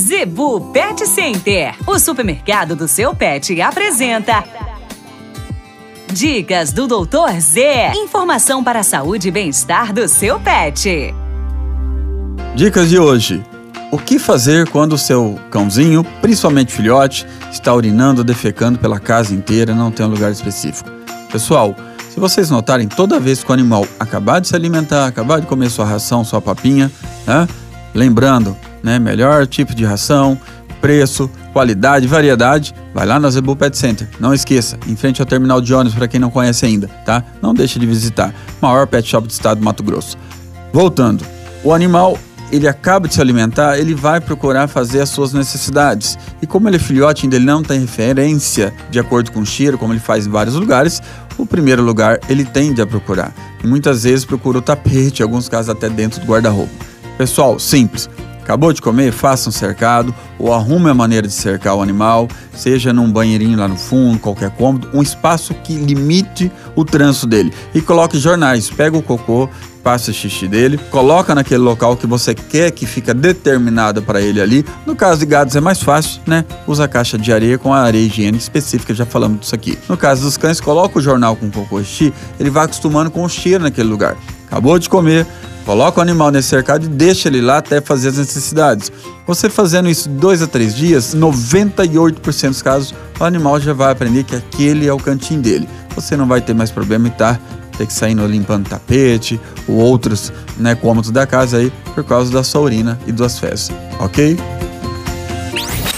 Zebu Pet Center, o supermercado do seu pet, apresenta. Dicas do Doutor Z. Informação para a saúde e bem-estar do seu pet. Dicas de hoje. O que fazer quando o seu cãozinho, principalmente filhote, está urinando ou defecando pela casa inteira não tem um lugar específico? Pessoal, se vocês notarem, toda vez que o animal acabar de se alimentar, acabar de comer sua ração, sua papinha, né? lembrando, né, melhor tipo de ração, preço, qualidade, variedade, vai lá na Zebu Pet Center. Não esqueça, em frente ao terminal de ônibus para quem não conhece ainda, tá? Não deixe de visitar. Maior pet shop do estado do Mato Grosso. Voltando, o animal ele acaba de se alimentar, ele vai procurar fazer as suas necessidades. E como ele é filhote, ainda ele não tem referência de acordo com o cheiro, como ele faz em vários lugares, o primeiro lugar ele tende a procurar. E muitas vezes procura o tapete, em alguns casos até dentro do guarda-roupa. Pessoal, simples. Acabou de comer? Faça um cercado ou arrume a maneira de cercar o animal, seja num banheirinho lá no fundo, qualquer cômodo, um espaço que limite o trânsito dele. E coloque jornais, pega o cocô, passa o xixi dele, coloca naquele local que você quer que fica determinado para ele ali. No caso de gatos é mais fácil, né? Usa a caixa de areia com a areia higiênica específica, já falamos disso aqui. No caso dos cães, coloca o jornal com cocô e xixi, ele vai acostumando com o cheiro naquele lugar. Acabou de comer, Coloca o animal nesse cercado e deixa ele lá até fazer as necessidades. Você fazendo isso dois a três dias, 98% dos casos, o animal já vai aprender que aquele é o cantinho dele. Você não vai ter mais problema em estar tá, ter que sair limpando tapete ou outros né, cômodos da casa aí por causa da sua urina e das fezes, ok?